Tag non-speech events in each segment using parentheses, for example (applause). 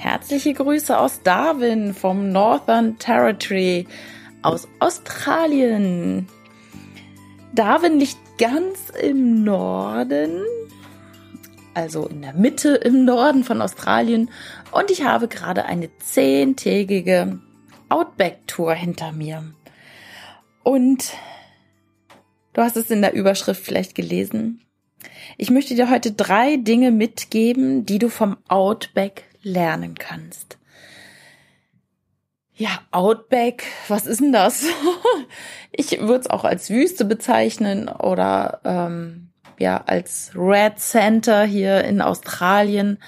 Herzliche Grüße aus Darwin vom Northern Territory aus Australien. Darwin liegt ganz im Norden, also in der Mitte im Norden von Australien und ich habe gerade eine zehntägige Outback-Tour hinter mir. Und du hast es in der Überschrift vielleicht gelesen. Ich möchte dir heute drei Dinge mitgeben, die du vom Outback lernen kannst. Ja, Outback, was ist denn das? (laughs) ich würde es auch als Wüste bezeichnen oder ähm, ja als Red Center hier in Australien,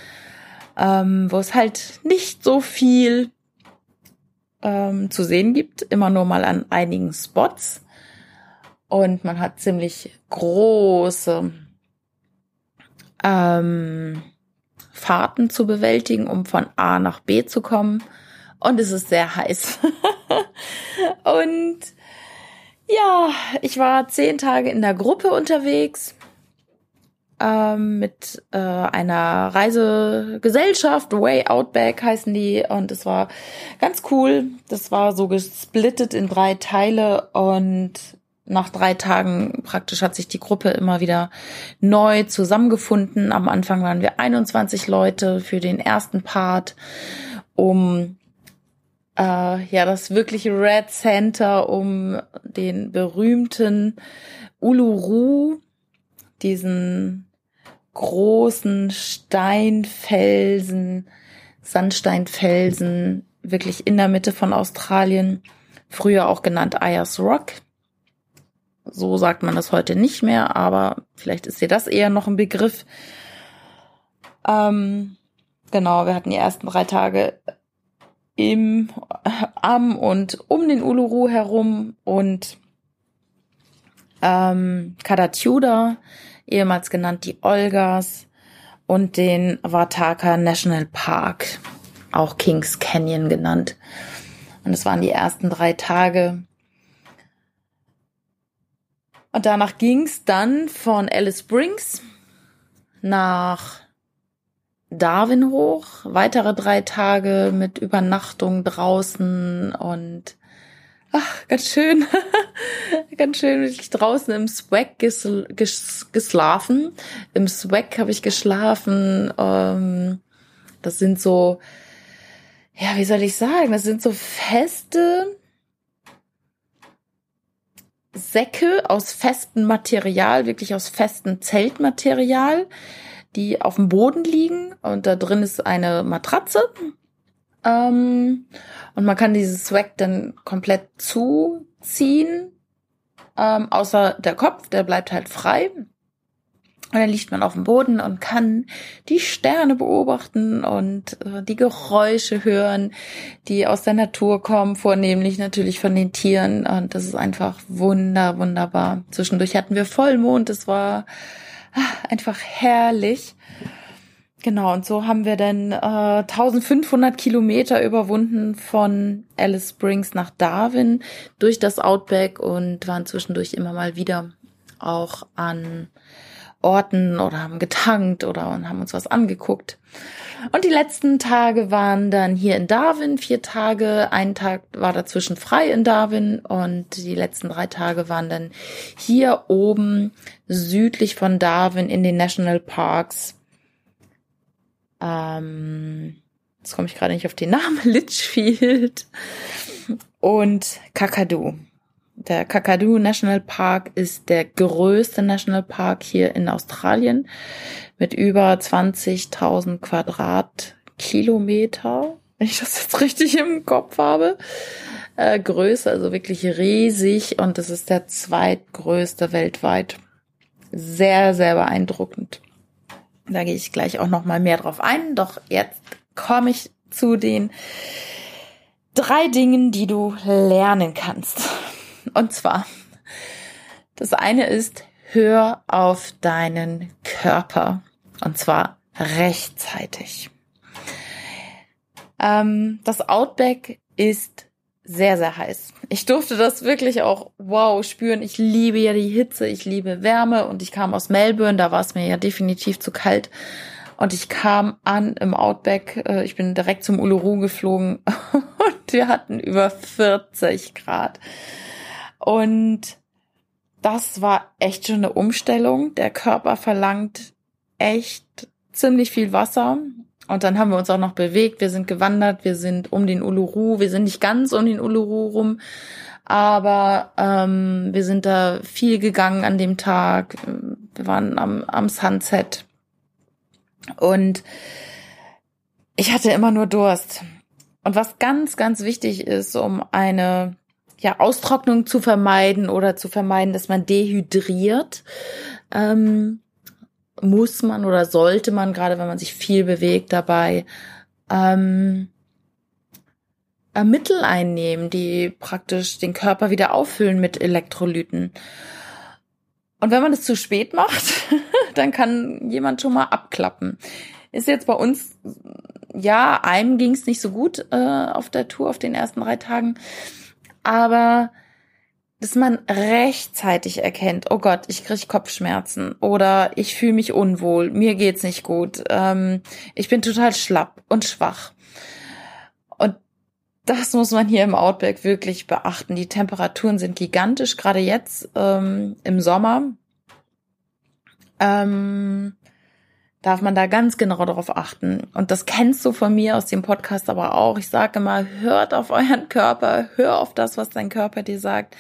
ähm, wo es halt nicht so viel ähm, zu sehen gibt, immer nur mal an einigen Spots. Und man hat ziemlich große ähm, Fahrten zu bewältigen, um von A nach B zu kommen. Und es ist sehr heiß. (laughs) und ja, ich war zehn Tage in der Gruppe unterwegs ähm, mit äh, einer Reisegesellschaft, Way Outback heißen die. Und es war ganz cool. Das war so gesplittet in drei Teile und nach drei Tagen praktisch hat sich die Gruppe immer wieder neu zusammengefunden. Am Anfang waren wir 21 Leute für den ersten Part, um äh, ja das wirkliche Red Center, um den berühmten Uluru, diesen großen Steinfelsen, Sandsteinfelsen, wirklich in der Mitte von Australien, früher auch genannt Ayers Rock so sagt man das heute nicht mehr, aber vielleicht ist dir das eher noch ein Begriff. Ähm, genau, wir hatten die ersten drei Tage im, am und um den Uluru herum und ähm, Kadatiuda, ehemals genannt die Olgas, und den Wataka National Park, auch Kings Canyon genannt. Und es waren die ersten drei Tage und danach ging's dann von Alice Springs nach Darwin hoch. Weitere drei Tage mit Übernachtung draußen und ach, ganz schön, (laughs) ganz schön wirklich draußen im Swag gesl ges geschlafen. Im Swag habe ich geschlafen. Ähm, das sind so, ja, wie soll ich sagen, das sind so feste Säcke aus festem Material, wirklich aus festem Zeltmaterial, die auf dem Boden liegen und da drin ist eine Matratze. Ähm, und man kann dieses Swag dann komplett zuziehen, ähm, außer der Kopf, der bleibt halt frei. Und dann liegt man auf dem Boden und kann die Sterne beobachten und äh, die Geräusche hören, die aus der Natur kommen, vornehmlich natürlich von den Tieren. Und das ist einfach wunder, wunderbar. Zwischendurch hatten wir Vollmond, es war ach, einfach herrlich. Genau, und so haben wir dann äh, 1500 Kilometer überwunden von Alice Springs nach Darwin durch das Outback und waren zwischendurch immer mal wieder auch an Orten oder haben getankt oder und haben uns was angeguckt. Und die letzten Tage waren dann hier in Darwin, vier Tage, ein Tag war dazwischen frei in Darwin und die letzten drei Tage waren dann hier oben südlich von Darwin in den National Parks. Ähm, jetzt komme ich gerade nicht auf den Namen, (laughs) Litchfield und Kakadu. Der Kakadu National Park ist der größte Nationalpark hier in Australien mit über 20.000 Quadratkilometer, wenn ich das jetzt (laughs) richtig im Kopf habe. Äh, Größe, also wirklich riesig und es ist der zweitgrößte weltweit. Sehr, sehr beeindruckend. Da gehe ich gleich auch noch mal mehr drauf ein. Doch jetzt komme ich zu den drei Dingen, die du lernen kannst. Und zwar, das eine ist, hör auf deinen Körper. Und zwar rechtzeitig. Ähm, das Outback ist sehr, sehr heiß. Ich durfte das wirklich auch, wow, spüren. Ich liebe ja die Hitze, ich liebe Wärme und ich kam aus Melbourne, da war es mir ja definitiv zu kalt. Und ich kam an im Outback, äh, ich bin direkt zum Uluru geflogen (laughs) und wir hatten über 40 Grad. Und das war echt schon eine Umstellung. Der Körper verlangt echt ziemlich viel Wasser. Und dann haben wir uns auch noch bewegt. Wir sind gewandert, wir sind um den Uluru, wir sind nicht ganz um den Uluru rum, aber ähm, wir sind da viel gegangen an dem Tag. Wir waren am, am Sunset. Und ich hatte immer nur Durst. Und was ganz, ganz wichtig ist, um eine ja, Austrocknung zu vermeiden oder zu vermeiden, dass man dehydriert, ähm, muss man oder sollte man, gerade wenn man sich viel bewegt dabei, ähm, äh, Mittel einnehmen, die praktisch den Körper wieder auffüllen mit Elektrolyten. Und wenn man es zu spät macht, (laughs) dann kann jemand schon mal abklappen. Ist jetzt bei uns, ja, einem ging es nicht so gut äh, auf der Tour, auf den ersten drei Tagen aber dass man rechtzeitig erkennt, oh Gott, ich kriege Kopfschmerzen oder ich fühle mich unwohl, mir geht's nicht gut, ähm, ich bin total schlapp und schwach. Und das muss man hier im Outback wirklich beachten. Die Temperaturen sind gigantisch, gerade jetzt ähm, im Sommer. Ähm, darf man da ganz genau darauf achten. Und das kennst du von mir aus dem Podcast aber auch. Ich sage immer, hört auf euren Körper, hör auf das, was dein Körper dir sagt.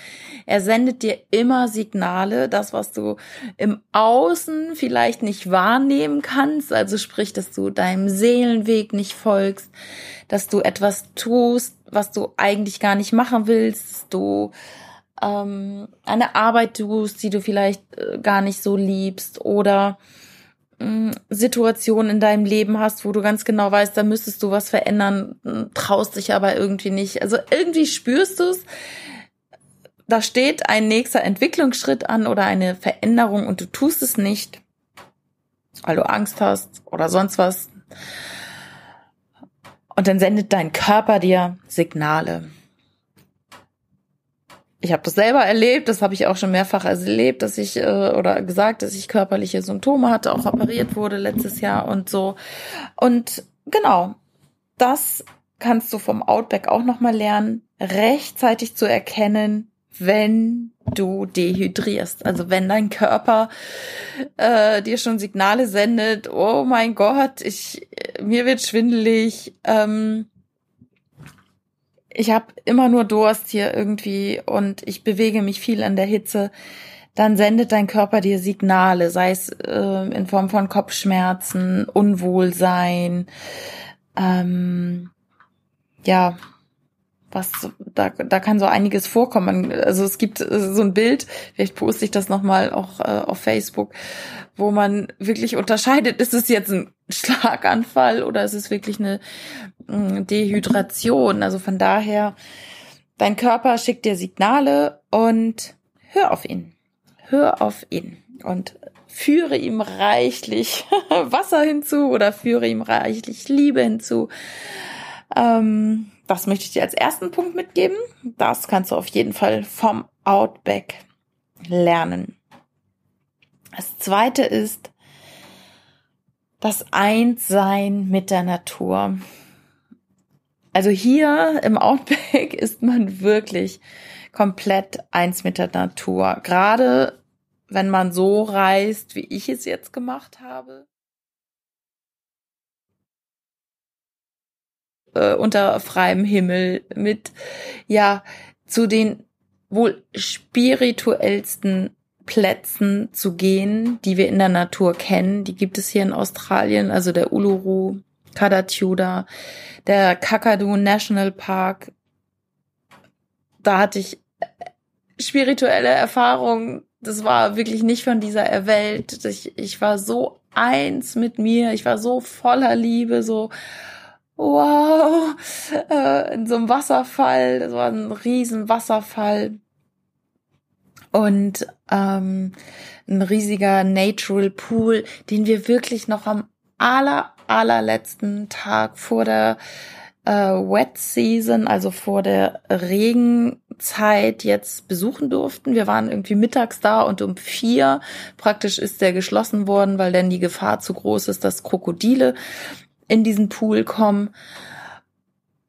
Er sendet dir immer Signale, das, was du im Außen vielleicht nicht wahrnehmen kannst. Also sprich, dass du deinem Seelenweg nicht folgst, dass du etwas tust, was du eigentlich gar nicht machen willst, du ähm, eine Arbeit tust, die du vielleicht äh, gar nicht so liebst oder Situation in deinem Leben hast, wo du ganz genau weißt, da müsstest du was verändern, traust dich aber irgendwie nicht. Also irgendwie spürst du es, da steht ein nächster Entwicklungsschritt an oder eine Veränderung und du tust es nicht, weil du Angst hast oder sonst was. Und dann sendet dein Körper dir Signale ich habe das selber erlebt, das habe ich auch schon mehrfach erlebt, dass ich äh, oder gesagt, dass ich körperliche Symptome hatte, auch operiert wurde letztes Jahr und so. Und genau, das kannst du vom Outback auch noch mal lernen, rechtzeitig zu erkennen, wenn du dehydrierst. Also wenn dein Körper äh, dir schon Signale sendet, oh mein Gott, ich mir wird schwindelig, ähm, ich habe immer nur Durst hier irgendwie und ich bewege mich viel in der Hitze, dann sendet dein Körper dir Signale, sei es äh, in Form von Kopfschmerzen, Unwohlsein, ähm, ja, was da da kann so einiges vorkommen. Also es gibt äh, so ein Bild, vielleicht poste ich das noch mal auch äh, auf Facebook, wo man wirklich unterscheidet, ist es jetzt ein Schlaganfall oder ist es wirklich eine mm, Dehydration? Also von daher dein Körper schickt dir Signale und hör auf ihn. Hör auf ihn und führe ihm reichlich (laughs) Wasser hinzu oder führe ihm reichlich Liebe hinzu. Ähm, das möchte ich dir als ersten Punkt mitgeben. Das kannst du auf jeden Fall vom Outback lernen. Das zweite ist das Einssein mit der Natur. Also hier im Outback (laughs) ist man wirklich komplett eins mit der Natur. Gerade wenn man so reist, wie ich es jetzt gemacht habe. äh, unter freiem Himmel mit, ja, zu den wohl spirituellsten Plätzen zu gehen, die wir in der Natur kennen. Die gibt es hier in Australien, also der Uluru, Kadatiuda, der Kakadu National Park. Da hatte ich spirituelle Erfahrungen. Das war wirklich nicht von dieser Welt. Ich, ich war so eins mit mir. Ich war so voller Liebe, so wow, äh, in so einem Wasserfall, das war ein riesen Wasserfall und ähm, ein riesiger Natural Pool, den wir wirklich noch am aller allerletzten Tag vor der äh, Wet Season, also vor der Regenzeit jetzt besuchen durften. Wir waren irgendwie mittags da und um vier praktisch ist der geschlossen worden, weil dann die Gefahr zu groß ist, dass Krokodile in diesen Pool kommen.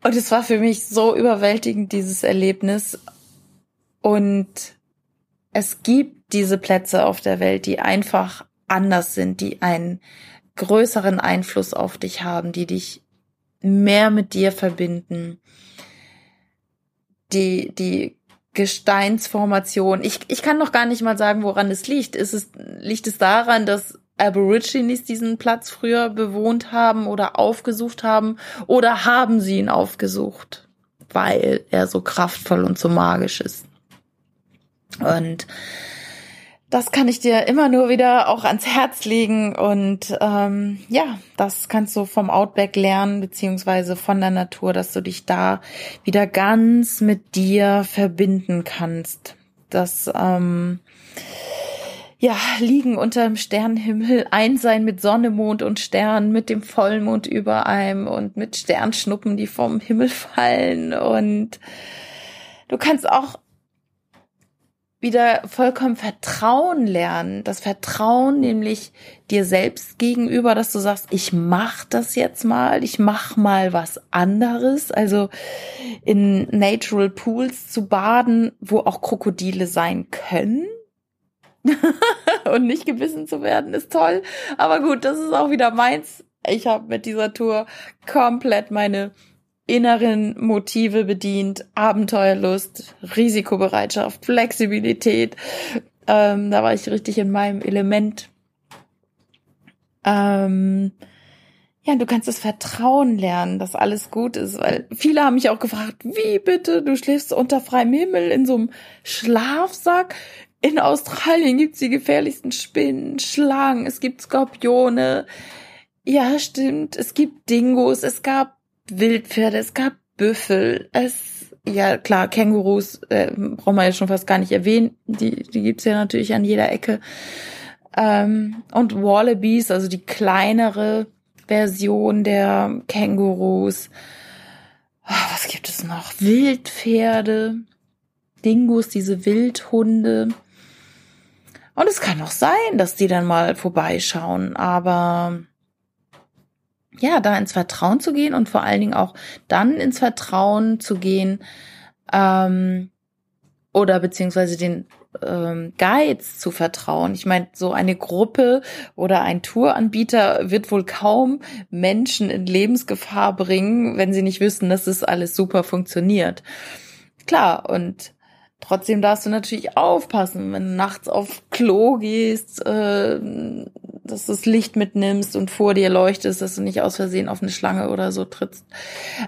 Und es war für mich so überwältigend, dieses Erlebnis. Und es gibt diese Plätze auf der Welt, die einfach anders sind, die einen größeren Einfluss auf dich haben, die dich mehr mit dir verbinden. Die, die Gesteinsformation. Ich, ich kann noch gar nicht mal sagen, woran es liegt. Ist es, liegt es daran, dass Aborigines diesen Platz früher bewohnt haben oder aufgesucht haben? Oder haben sie ihn aufgesucht, weil er so kraftvoll und so magisch ist? Und das kann ich dir immer nur wieder auch ans Herz legen und ähm, ja, das kannst du vom Outback lernen beziehungsweise von der Natur, dass du dich da wieder ganz mit dir verbinden kannst. Das ähm, ja, liegen unter dem Sternenhimmel, eins sein mit Sonne, Mond und Stern, mit dem Vollmond über einem und mit Sternschnuppen, die vom Himmel fallen und du kannst auch wieder vollkommen Vertrauen lernen. Das Vertrauen nämlich dir selbst gegenüber, dass du sagst, ich mach das jetzt mal, ich mach mal was anderes. Also in Natural Pools zu baden, wo auch Krokodile sein können. (laughs) und nicht gebissen zu werden, ist toll. Aber gut, das ist auch wieder meins. Ich habe mit dieser Tour komplett meine inneren Motive bedient, Abenteuerlust, Risikobereitschaft, Flexibilität. Ähm, da war ich richtig in meinem Element. Ähm, ja, du kannst das Vertrauen lernen, dass alles gut ist, weil viele haben mich auch gefragt, wie bitte, du schläfst unter freiem Himmel in so einem Schlafsack. In Australien gibt's die gefährlichsten Spinnen, Schlangen, es gibt Skorpione. Ja, stimmt, es gibt Dingos, es gab Wildpferde, es gab Büffel, es, ja klar, Kängurus äh, brauchen wir ja schon fast gar nicht erwähnen, die, die gibt's ja natürlich an jeder Ecke. Ähm, und Wallabies, also die kleinere Version der Kängurus. Oh, was gibt es noch? Wildpferde, Dingos, diese Wildhunde. Und es kann auch sein, dass die dann mal vorbeischauen, aber ja, da ins Vertrauen zu gehen und vor allen Dingen auch dann ins Vertrauen zu gehen ähm, oder beziehungsweise den ähm, Guides zu vertrauen. Ich meine, so eine Gruppe oder ein Touranbieter wird wohl kaum Menschen in Lebensgefahr bringen, wenn sie nicht wissen, dass es alles super funktioniert. Klar, und Trotzdem darfst du natürlich aufpassen, wenn du nachts auf Klo gehst, äh, dass du das Licht mitnimmst und vor dir leuchtest, dass du nicht aus Versehen auf eine Schlange oder so trittst.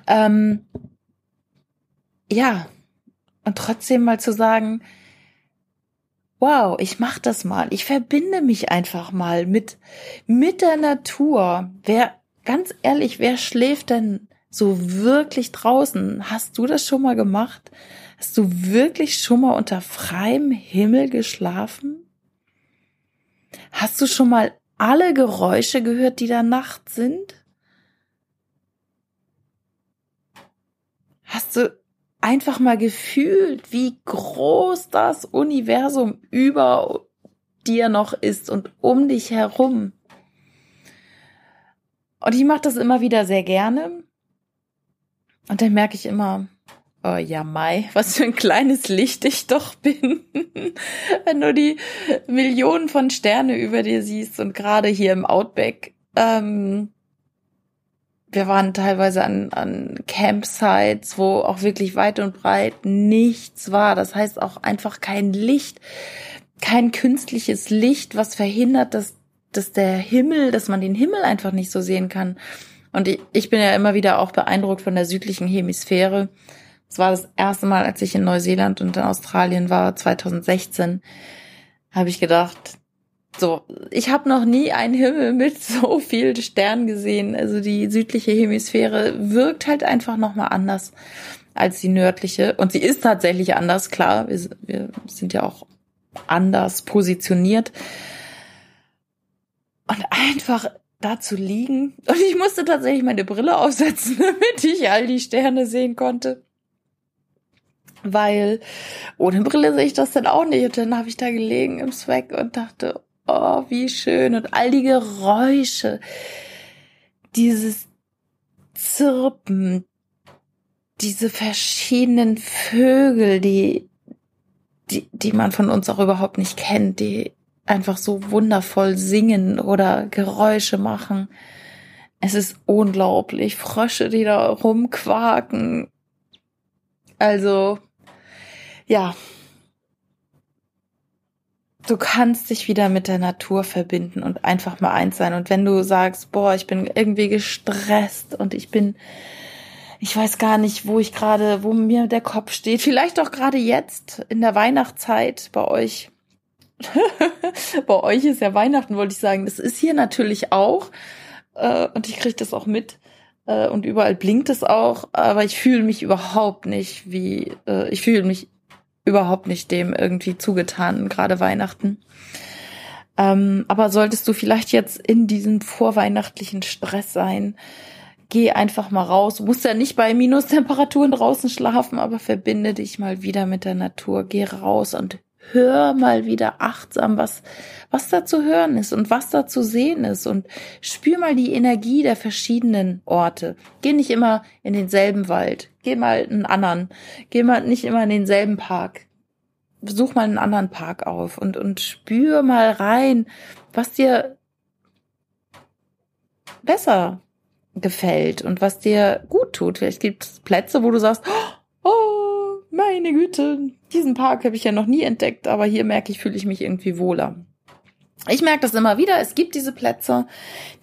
Ähm, ja, und trotzdem mal zu sagen, wow, ich mach das mal, ich verbinde mich einfach mal mit mit der Natur. Wer ganz ehrlich, wer schläft denn so wirklich draußen? Hast du das schon mal gemacht? Hast du wirklich schon mal unter freiem Himmel geschlafen? Hast du schon mal alle Geräusche gehört, die da Nacht sind? Hast du einfach mal gefühlt, wie groß das Universum über dir noch ist und um dich herum? Und ich mache das immer wieder sehr gerne. Und dann merke ich immer, Oh ja, Mai, (laughs) was für ein kleines Licht ich doch bin. (laughs) Wenn du die Millionen von Sterne über dir siehst und gerade hier im Outback. Ähm, wir waren teilweise an, an Campsites, wo auch wirklich weit und breit nichts war. Das heißt auch einfach kein Licht, kein künstliches Licht, was verhindert, dass, dass der Himmel, dass man den Himmel einfach nicht so sehen kann. Und ich, ich bin ja immer wieder auch beeindruckt von der südlichen Hemisphäre es war das erste Mal, als ich in Neuseeland und in Australien war, 2016, habe ich gedacht, so, ich habe noch nie einen Himmel mit (laughs) so vielen Sternen gesehen. Also die südliche Hemisphäre wirkt halt einfach nochmal anders als die nördliche. Und sie ist tatsächlich anders, klar. Wir, wir sind ja auch anders positioniert. Und einfach da zu liegen. Und ich musste tatsächlich meine Brille aufsetzen, (laughs) damit ich all die Sterne sehen konnte. Weil ohne Brille sehe ich das dann auch nicht. Und dann habe ich da gelegen im Zweck und dachte, oh, wie schön. Und all die Geräusche, dieses Zirpen, diese verschiedenen Vögel, die, die, die man von uns auch überhaupt nicht kennt, die einfach so wundervoll singen oder Geräusche machen. Es ist unglaublich. Frösche, die da rumquaken. Also, ja. Du kannst dich wieder mit der Natur verbinden und einfach mal eins sein. Und wenn du sagst, boah, ich bin irgendwie gestresst und ich bin, ich weiß gar nicht, wo ich gerade, wo mir der Kopf steht. Vielleicht auch gerade jetzt in der Weihnachtszeit bei euch (laughs) Bei euch ist ja Weihnachten, wollte ich sagen. Das ist hier natürlich auch. Äh, und ich kriege das auch mit. Äh, und überall blinkt es auch. Aber ich fühle mich überhaupt nicht wie, äh, ich fühle mich überhaupt nicht dem irgendwie zugetan, gerade Weihnachten. Ähm, aber solltest du vielleicht jetzt in diesem vorweihnachtlichen Stress sein, geh einfach mal raus. Du musst ja nicht bei Minustemperaturen draußen schlafen, aber verbinde dich mal wieder mit der Natur. Geh raus und hör mal wieder achtsam, was, was da zu hören ist und was da zu sehen ist und spür mal die Energie der verschiedenen Orte. Geh nicht immer in denselben Wald. Geh mal in einen anderen. Geh mal nicht immer in denselben Park. Such mal einen anderen Park auf und, und spür mal rein, was dir besser gefällt und was dir gut tut. Vielleicht gibt es Plätze, wo du sagst, oh, meine Güte, diesen Park habe ich ja noch nie entdeckt, aber hier merke ich, fühle ich mich irgendwie wohler. Ich merke das immer wieder, es gibt diese Plätze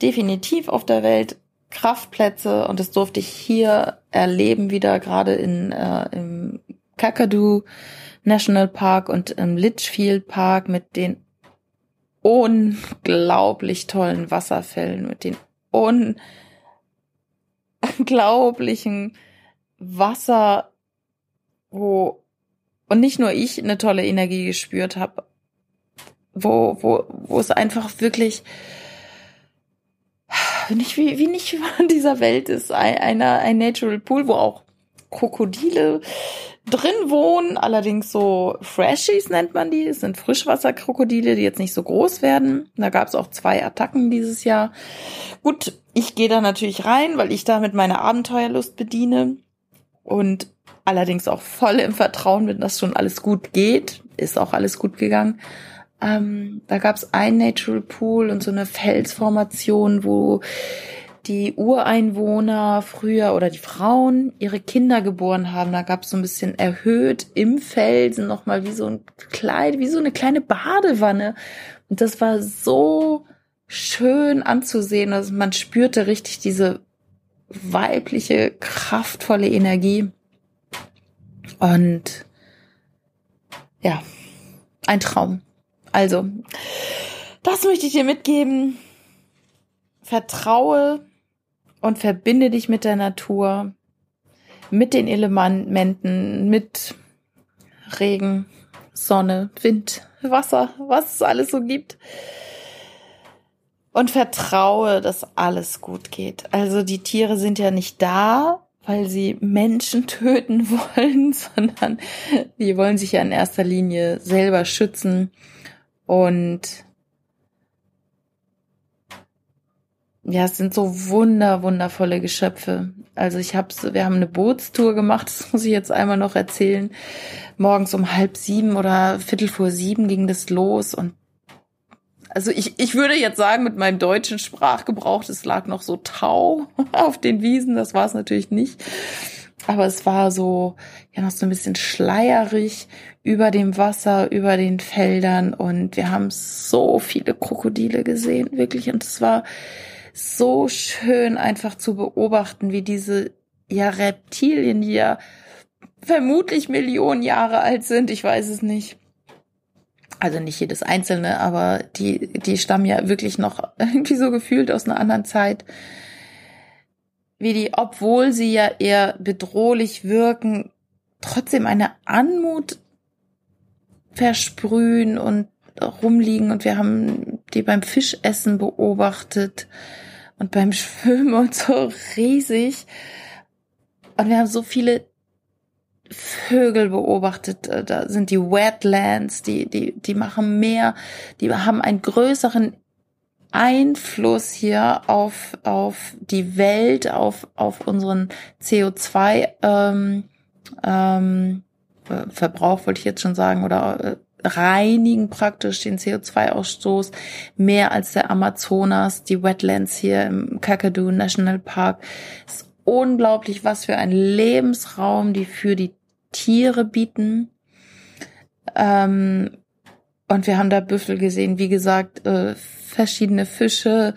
definitiv auf der Welt, Kraftplätze und das durfte ich hier erleben wieder, gerade in äh, im Kakadu National Park und im Litchfield Park mit den unglaublich tollen Wasserfällen, mit den unglaublichen Wasser wo und nicht nur ich eine tolle Energie gespürt habe, wo wo wo es einfach wirklich nicht wie wie nicht (laughs) von dieser Welt ist. Ein, einer ein Natural Pool, wo auch Krokodile drin wohnen, allerdings so Freshies nennt man die, es sind Frischwasserkrokodile, die jetzt nicht so groß werden. Da gab es auch zwei Attacken dieses Jahr. Gut, ich gehe da natürlich rein, weil ich damit meine Abenteuerlust bediene. Und allerdings auch voll im Vertrauen bin, dass schon alles gut geht. Ist auch alles gut gegangen. Ähm, da gab es ein Natural Pool und so eine Felsformation, wo die Ureinwohner früher oder die Frauen ihre Kinder geboren haben. Da gab es so ein bisschen erhöht im Felsen nochmal wie so ein kleid, wie so eine kleine Badewanne. Und das war so schön anzusehen. Also man spürte richtig diese weibliche, kraftvolle Energie. Und ja, ein Traum. Also, das möchte ich dir mitgeben. Vertraue und verbinde dich mit der Natur, mit den Elementen, mit Regen, Sonne, Wind, Wasser, was es alles so gibt. Und vertraue, dass alles gut geht. Also die Tiere sind ja nicht da, weil sie Menschen (laughs) töten wollen, (laughs) sondern die wollen sich ja in erster Linie selber schützen und ja, es sind so wunder, wundervolle Geschöpfe. Also ich hab's, wir haben eine Bootstour gemacht, (laughs) das muss ich jetzt einmal noch erzählen. Morgens um halb sieben oder viertel vor sieben ging das los und also ich, ich würde jetzt sagen, mit meinem deutschen Sprachgebrauch, es lag noch so Tau (laughs) auf den Wiesen, das war es natürlich nicht. Aber es war so, ja, noch so ein bisschen schleierig über dem Wasser, über den Feldern und wir haben so viele Krokodile gesehen, wirklich. Und es war so schön einfach zu beobachten, wie diese, ja, Reptilien, die ja vermutlich Millionen Jahre alt sind, ich weiß es nicht, also nicht jedes einzelne, aber die, die stammen ja wirklich noch (laughs) irgendwie so gefühlt aus einer anderen Zeit, wie die, obwohl sie ja eher bedrohlich wirken, trotzdem eine Anmut versprühen und rumliegen und wir haben die beim Fischessen beobachtet und beim Schwimmen und so riesig. Und wir haben so viele Vögel beobachtet. Äh, da sind die Wetlands, die, die, die machen mehr, die haben einen größeren Einfluss hier auf, auf die Welt, auf, auf unseren CO2 ähm, ähm, Verbrauch, wollte ich jetzt schon sagen, oder äh, reinigen praktisch den CO2-Ausstoß mehr als der Amazonas, die Wetlands hier im Kakadu National Park. Ist unglaublich, was für ein Lebensraum die für die Tiere bieten. Ähm, und wir haben da Büffel gesehen, wie gesagt, äh, verschiedene Fische,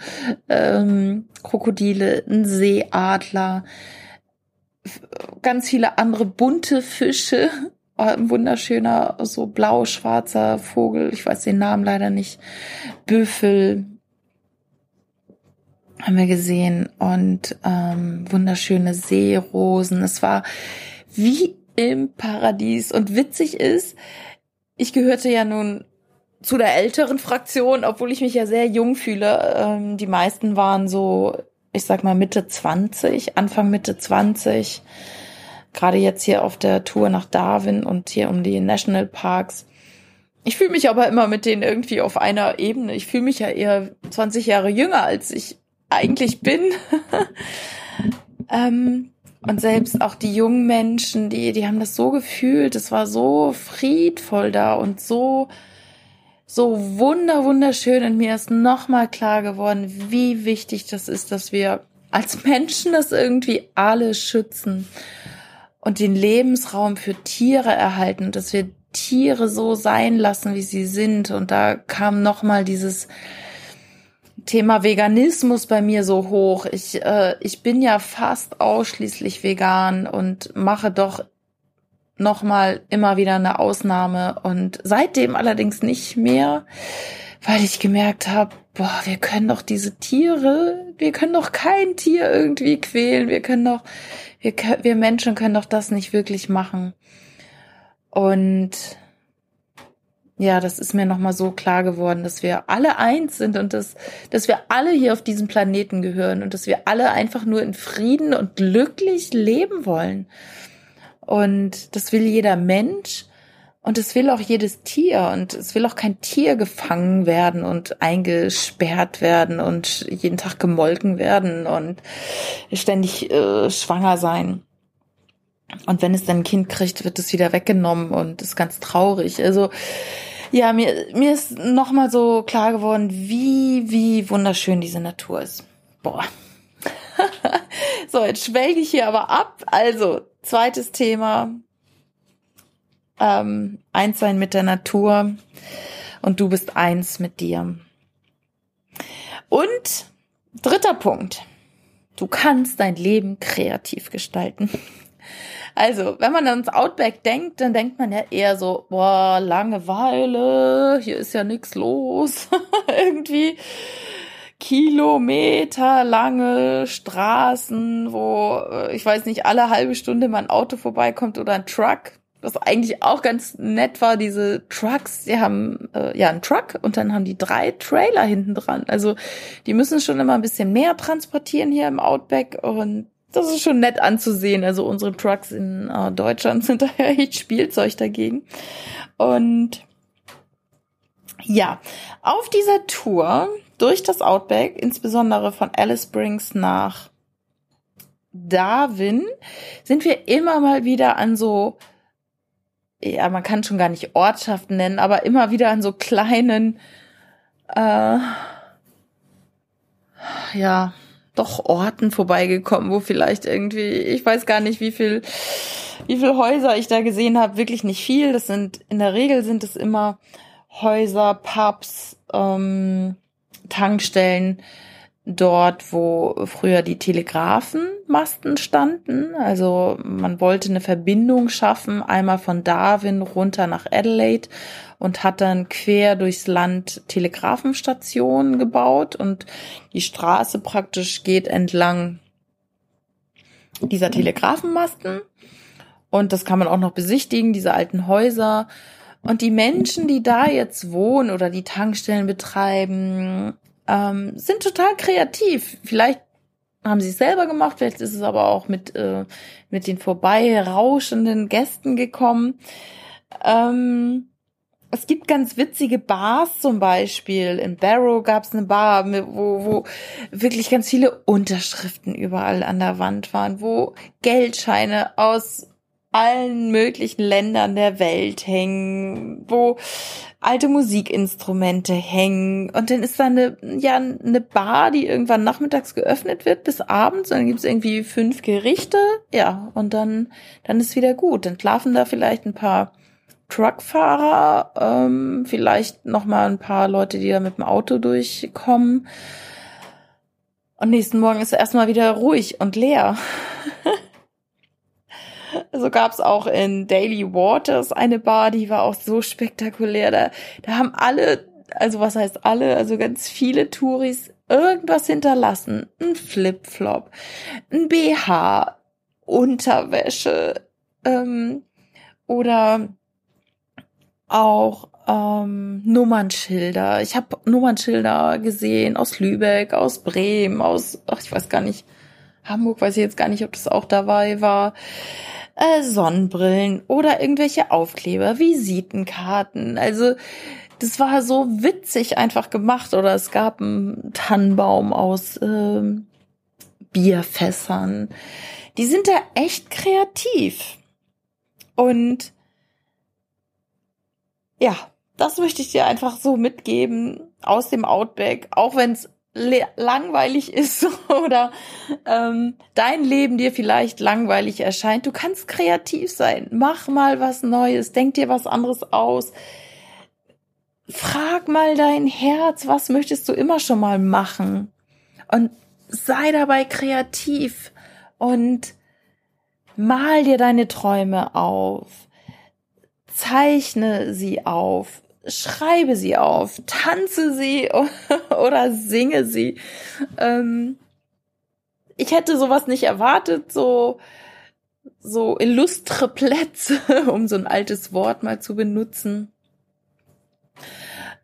ähm, Krokodile, ein Seeadler, ganz viele andere bunte Fische, (laughs) ein wunderschöner, so blau-schwarzer Vogel, ich weiß den Namen leider nicht, Büffel haben wir gesehen und ähm, wunderschöne Seerosen. Es war wie im Paradies und witzig ist, ich gehörte ja nun zu der älteren Fraktion, obwohl ich mich ja sehr jung fühle. Ähm, die meisten waren so, ich sag mal Mitte 20, Anfang Mitte 20 gerade jetzt hier auf der Tour nach Darwin und hier um die Nationalparks. Ich fühle mich aber immer mit denen irgendwie auf einer Ebene. Ich fühle mich ja eher 20 Jahre jünger, als ich eigentlich bin. (laughs) ähm, und selbst auch die jungen Menschen, die, die haben das so gefühlt. Es war so friedvoll da und so, so wunder, wunderschön. Und mir ist nochmal klar geworden, wie wichtig das ist, dass wir als Menschen das irgendwie alle schützen und den Lebensraum für Tiere erhalten dass wir Tiere so sein lassen, wie sie sind. Und da kam nochmal dieses Thema Veganismus bei mir so hoch. Ich, äh, ich bin ja fast ausschließlich vegan und mache doch nochmal immer wieder eine Ausnahme und seitdem allerdings nicht mehr, weil ich gemerkt habe, boah, wir können doch diese Tiere, wir können doch kein Tier irgendwie quälen, wir können doch wir, wir Menschen können doch das nicht wirklich machen. Und ja, das ist mir nochmal so klar geworden, dass wir alle eins sind und dass, dass wir alle hier auf diesem Planeten gehören und dass wir alle einfach nur in Frieden und glücklich leben wollen. Und das will jeder Mensch. Und es will auch jedes Tier und es will auch kein Tier gefangen werden und eingesperrt werden und jeden Tag gemolken werden und ständig äh, schwanger sein. Und wenn es dann ein Kind kriegt, wird es wieder weggenommen und ist ganz traurig. Also ja, mir, mir ist nochmal so klar geworden, wie, wie wunderschön diese Natur ist. Boah. (laughs) so, jetzt schwelge ich hier aber ab. Also, zweites Thema, ähm, eins sein mit der Natur und du bist eins mit dir. Und dritter Punkt. Du kannst dein Leben kreativ gestalten. Also, wenn man ans Outback denkt, dann denkt man ja eher so, boah, Langeweile, hier ist ja nichts los. (laughs) Irgendwie kilometerlange Straßen, wo, äh, ich weiß nicht, alle halbe Stunde mal ein Auto vorbeikommt oder ein Truck was eigentlich auch ganz nett war, diese Trucks, die haben äh, ja einen Truck und dann haben die drei Trailer hinten dran. Also die müssen schon immer ein bisschen mehr transportieren hier im Outback und das ist schon nett anzusehen. Also unsere Trucks in äh, Deutschland (laughs) sind da ja echt Spielzeug dagegen. Und ja, auf dieser Tour durch das Outback, insbesondere von Alice Springs nach Darwin, sind wir immer mal wieder an so ja, man kann schon gar nicht Ortschaften nennen, aber immer wieder an so kleinen, äh, ja, doch Orten vorbeigekommen, wo vielleicht irgendwie, ich weiß gar nicht, wie viel, wie viel Häuser ich da gesehen habe, wirklich nicht viel. Das sind, in der Regel sind es immer Häuser, Pubs, ähm, Tankstellen, dort, wo früher die Telegrafenmasten standen. Also man wollte eine Verbindung schaffen, einmal von Darwin runter nach Adelaide und hat dann quer durchs Land Telegrafenstationen gebaut und die Straße praktisch geht entlang dieser Telegrafenmasten. Und das kann man auch noch besichtigen, diese alten Häuser. Und die Menschen, die da jetzt wohnen oder die Tankstellen betreiben, ähm, sind total kreativ. Vielleicht haben sie es selber gemacht, vielleicht ist es aber auch mit, äh, mit den vorbei rauschenden Gästen gekommen. Ähm, es gibt ganz witzige Bars zum Beispiel. In Barrow gab es eine Bar, wo, wo wirklich ganz viele Unterschriften überall an der Wand waren, wo Geldscheine aus allen möglichen Ländern der Welt hängen, wo alte Musikinstrumente hängen und dann ist da eine, ja, eine Bar, die irgendwann nachmittags geöffnet wird bis abends und dann gibt's irgendwie fünf Gerichte, ja, und dann, dann ist wieder gut. Dann schlafen da vielleicht ein paar Truckfahrer, ähm, vielleicht noch mal ein paar Leute, die da mit dem Auto durchkommen. Und nächsten Morgen ist erstmal wieder ruhig und leer. (laughs) So gab es auch in Daily Waters eine Bar, die war auch so spektakulär. Da, da haben alle, also was heißt alle, also ganz viele Touris irgendwas hinterlassen. Ein Flipflop, ein BH, Unterwäsche ähm, oder auch ähm, Nummernschilder. Ich habe Nummernschilder gesehen aus Lübeck, aus Bremen, aus, ach, ich weiß gar nicht, Hamburg weiß ich jetzt gar nicht, ob das auch dabei war äh, Sonnenbrillen oder irgendwelche Aufkleber, Visitenkarten. Also das war so witzig einfach gemacht. Oder es gab einen Tannenbaum aus äh, Bierfässern. Die sind da echt kreativ. Und ja, das möchte ich dir einfach so mitgeben aus dem Outback, auch wenn es langweilig ist (laughs) oder ähm, dein Leben dir vielleicht langweilig erscheint. Du kannst kreativ sein. Mach mal was Neues. Denk dir was anderes aus. Frag mal dein Herz, was möchtest du immer schon mal machen? Und sei dabei kreativ und mal dir deine Träume auf. Zeichne sie auf schreibe sie auf, tanze sie (laughs) oder singe sie. Ähm, ich hätte sowas nicht erwartet, so so illustre Plätze, (laughs) um so ein altes Wort mal zu benutzen.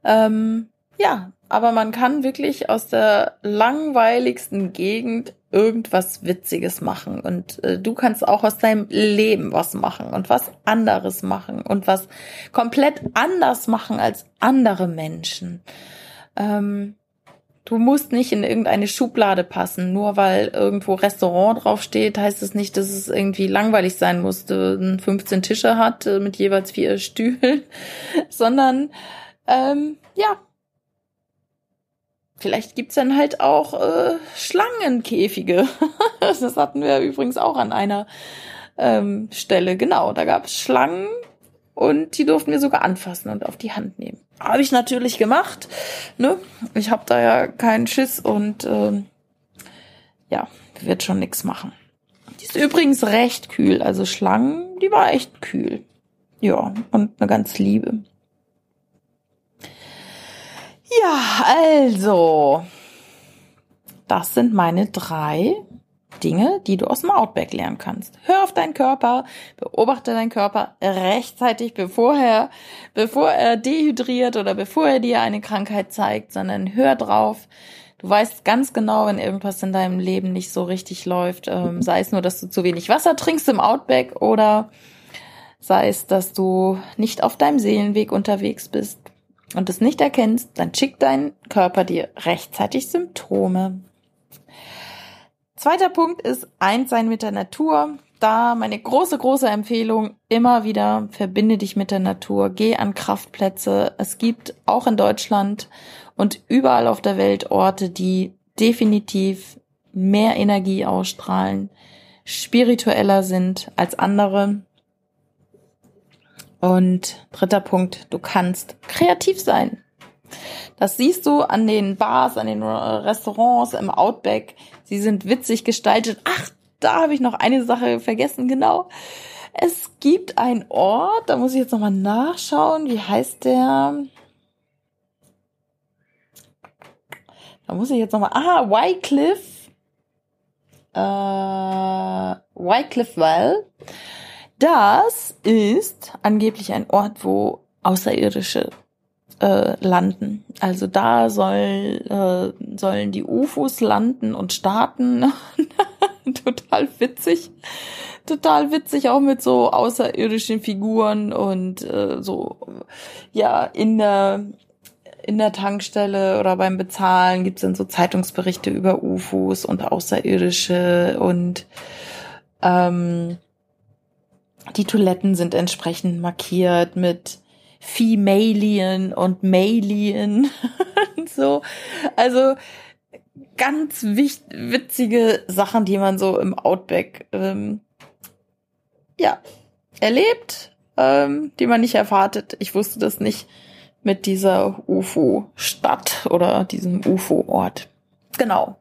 Ähm, ja, aber man kann wirklich aus der langweiligsten Gegend irgendwas Witziges machen. Und äh, du kannst auch aus deinem Leben was machen und was anderes machen und was komplett anders machen als andere Menschen. Ähm, du musst nicht in irgendeine Schublade passen, nur weil irgendwo Restaurant draufsteht, heißt es nicht, dass es irgendwie langweilig sein muss, 15 Tische hat äh, mit jeweils vier (laughs) Stühlen, sondern ähm, ja, Vielleicht gibt's dann halt auch äh, Schlangenkäfige. (laughs) das hatten wir übrigens auch an einer ähm, Stelle. Genau, da gab's Schlangen und die durften wir sogar anfassen und auf die Hand nehmen. Habe ich natürlich gemacht. Ne? Ich habe da ja keinen Schiss und ähm, ja, wird schon nix machen. Die ist übrigens recht kühl. Also Schlangen, die war echt kühl. Ja, und eine ganz liebe. Ja, also, das sind meine drei Dinge, die du aus dem Outback lernen kannst. Hör auf deinen Körper, beobachte deinen Körper rechtzeitig, bevor er, bevor er dehydriert oder bevor er dir eine Krankheit zeigt, sondern hör drauf. Du weißt ganz genau, wenn irgendwas in deinem Leben nicht so richtig läuft, ähm, sei es nur, dass du zu wenig Wasser trinkst im Outback oder sei es, dass du nicht auf deinem Seelenweg unterwegs bist und es nicht erkennst, dann schickt dein Körper dir rechtzeitig Symptome. Zweiter Punkt ist eins sein mit der Natur. Da meine große, große Empfehlung immer wieder, verbinde dich mit der Natur, geh an Kraftplätze. Es gibt auch in Deutschland und überall auf der Welt Orte, die definitiv mehr Energie ausstrahlen, spiritueller sind als andere. Und dritter Punkt, du kannst kreativ sein. Das siehst du an den Bars, an den Restaurants, im Outback. Sie sind witzig gestaltet. Ach, da habe ich noch eine Sache vergessen, genau. Es gibt einen Ort, da muss ich jetzt nochmal nachschauen. Wie heißt der? Da muss ich jetzt nochmal. Ah, Wycliffe. Äh, Wycliffe Well. Das ist angeblich ein Ort, wo Außerirdische äh, landen. Also da soll, äh, sollen die UFOs landen und starten. (laughs) total witzig. Total witzig, auch mit so außerirdischen Figuren und äh, so, ja, in der in der Tankstelle oder beim Bezahlen gibt's dann so Zeitungsberichte über UFOs und Außerirdische und ähm, die Toiletten sind entsprechend markiert mit Femalien und Malien und (laughs) so. Also ganz witzige Sachen, die man so im Outback ähm, ja erlebt, ähm, die man nicht erwartet. Ich wusste das nicht mit dieser UFO-Stadt oder diesem UFO-Ort. Genau.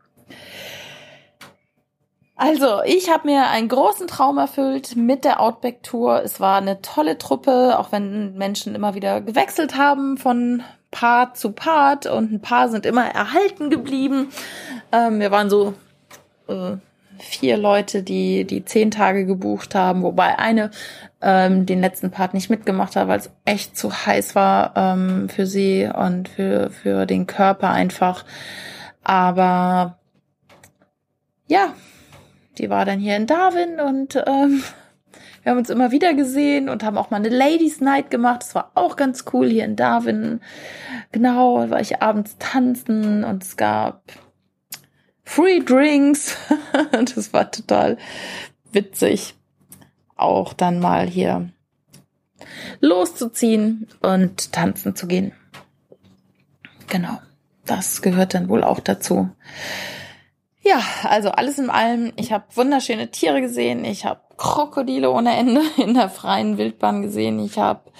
Also, ich habe mir einen großen Traum erfüllt mit der Outback-Tour. Es war eine tolle Truppe, auch wenn Menschen immer wieder gewechselt haben von Part zu Part und ein paar sind immer erhalten geblieben. Ähm, wir waren so äh, vier Leute, die die zehn Tage gebucht haben, wobei eine ähm, den letzten Part nicht mitgemacht hat, weil es echt zu heiß war ähm, für sie und für, für den Körper einfach. Aber ja, die war dann hier in Darwin und ähm, wir haben uns immer wieder gesehen und haben auch mal eine Ladies Night gemacht. Das war auch ganz cool hier in Darwin. Genau, war ich abends tanzen und es gab Free Drinks. (laughs) das war total witzig. Auch dann mal hier loszuziehen und tanzen zu gehen. Genau. Das gehört dann wohl auch dazu. Ja, also alles in allem. Ich habe wunderschöne Tiere gesehen. Ich habe Krokodile ohne Ende (laughs) in der freien Wildbahn gesehen. Ich habe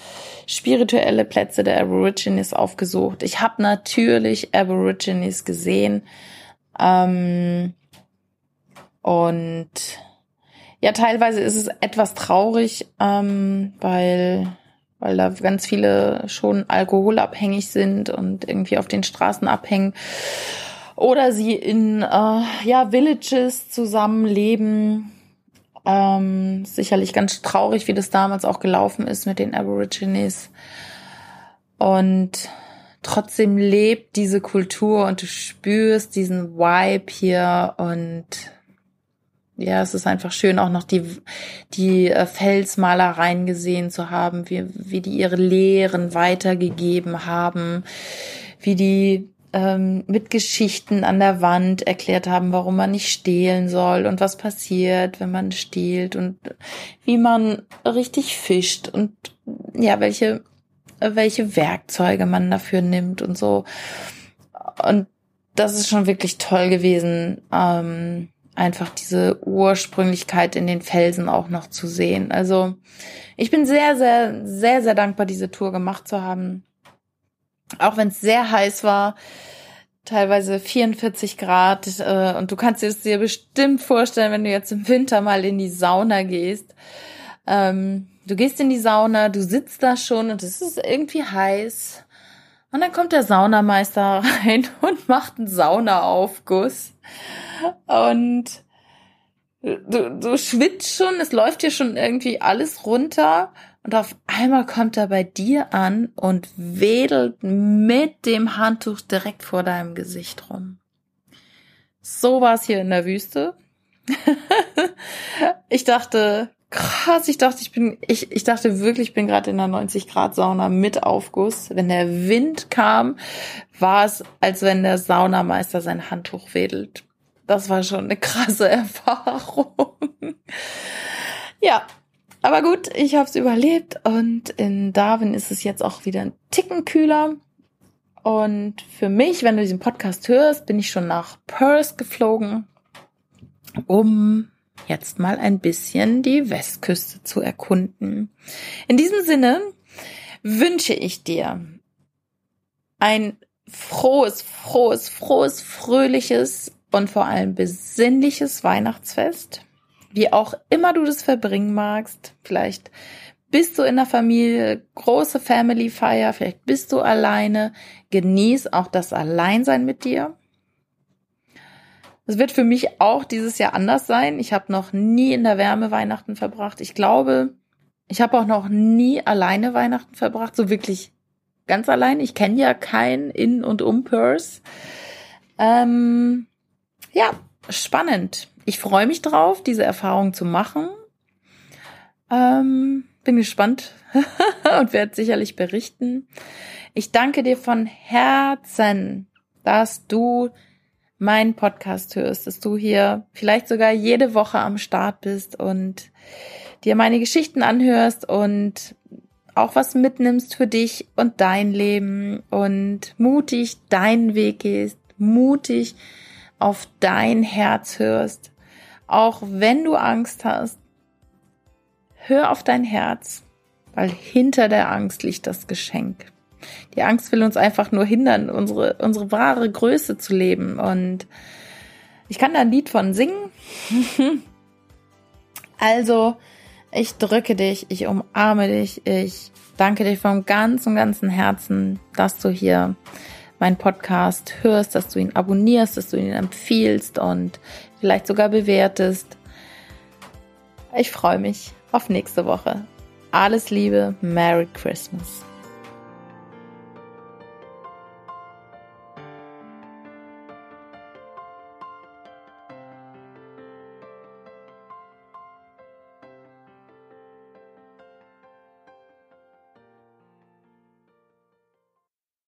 spirituelle Plätze der Aborigines aufgesucht. Ich habe natürlich Aborigines gesehen. Ähm, und ja, teilweise ist es etwas traurig, ähm, weil, weil da ganz viele schon alkoholabhängig sind und irgendwie auf den Straßen abhängen. Oder sie in äh, ja, Villages zusammenleben. Ähm, sicherlich ganz traurig, wie das damals auch gelaufen ist mit den Aborigines. Und trotzdem lebt diese Kultur und du spürst diesen Vibe hier und ja, es ist einfach schön, auch noch die, die äh, Felsmalereien gesehen zu haben, wie, wie die ihre Lehren weitergegeben haben, wie die ähm, mit Geschichten an der Wand erklärt haben, warum man nicht stehlen soll und was passiert, wenn man stiehlt und wie man richtig fischt und ja, welche welche Werkzeuge man dafür nimmt und so. Und das ist schon wirklich toll gewesen, ähm, einfach diese Ursprünglichkeit in den Felsen auch noch zu sehen. Also ich bin sehr, sehr, sehr, sehr dankbar, diese Tour gemacht zu haben. Auch wenn es sehr heiß war, teilweise 44 Grad. Äh, und du kannst es dir bestimmt vorstellen, wenn du jetzt im Winter mal in die Sauna gehst. Ähm, Du gehst in die Sauna, du sitzt da schon und es ist irgendwie heiß. Und dann kommt der Saunameister (laughs) rein und macht einen Saunaaufguss. Und du, du schwitzt schon, es läuft dir schon irgendwie alles runter. Und auf einmal kommt er bei dir an und wedelt mit dem Handtuch direkt vor deinem Gesicht rum. So war es hier in der Wüste. (laughs) ich dachte, krass, ich dachte, ich bin, ich, ich dachte wirklich, ich bin gerade in einer 90 Grad Sauna mit Aufguss. Wenn der Wind kam, war es, als wenn der Saunameister sein Handtuch wedelt. Das war schon eine krasse (laughs) Erfahrung. ja, aber gut, ich habe es überlebt und in Darwin ist es jetzt auch wieder ein Ticken kühler. Und für mich, wenn du diesen Podcast hörst, bin ich schon nach Perth geflogen, um jetzt mal ein bisschen die Westküste zu erkunden. In diesem Sinne wünsche ich dir ein frohes, frohes, frohes, fröhliches und vor allem besinnliches Weihnachtsfest. Wie auch immer du das verbringen magst. Vielleicht bist du in der Familie, große Family Feier, vielleicht bist du alleine. Genieß auch das Alleinsein mit dir. Es wird für mich auch dieses Jahr anders sein. Ich habe noch nie in der Wärme Weihnachten verbracht. Ich glaube, ich habe auch noch nie alleine Weihnachten verbracht, so wirklich ganz allein. Ich kenne ja kein In- und Um-Purse. Ähm, ja, spannend. Ich freue mich drauf, diese Erfahrung zu machen. Ähm, bin gespannt (laughs) und werde sicherlich berichten. Ich danke dir von Herzen, dass du meinen Podcast hörst, dass du hier vielleicht sogar jede Woche am Start bist und dir meine Geschichten anhörst und auch was mitnimmst für dich und dein Leben und mutig deinen Weg gehst, mutig auf dein Herz hörst, auch wenn du Angst hast. Hör auf dein Herz, weil hinter der Angst liegt das Geschenk. Die Angst will uns einfach nur hindern, unsere, unsere wahre Größe zu leben. Und ich kann da ein Lied von singen. (laughs) also, ich drücke dich, ich umarme dich, ich danke dir vom ganzen, ganzen Herzen, dass du hier meinen Podcast hörst, dass du ihn abonnierst, dass du ihn empfiehlst und vielleicht sogar bewertest. Ich freue mich auf nächste Woche. Alles Liebe, Merry Christmas.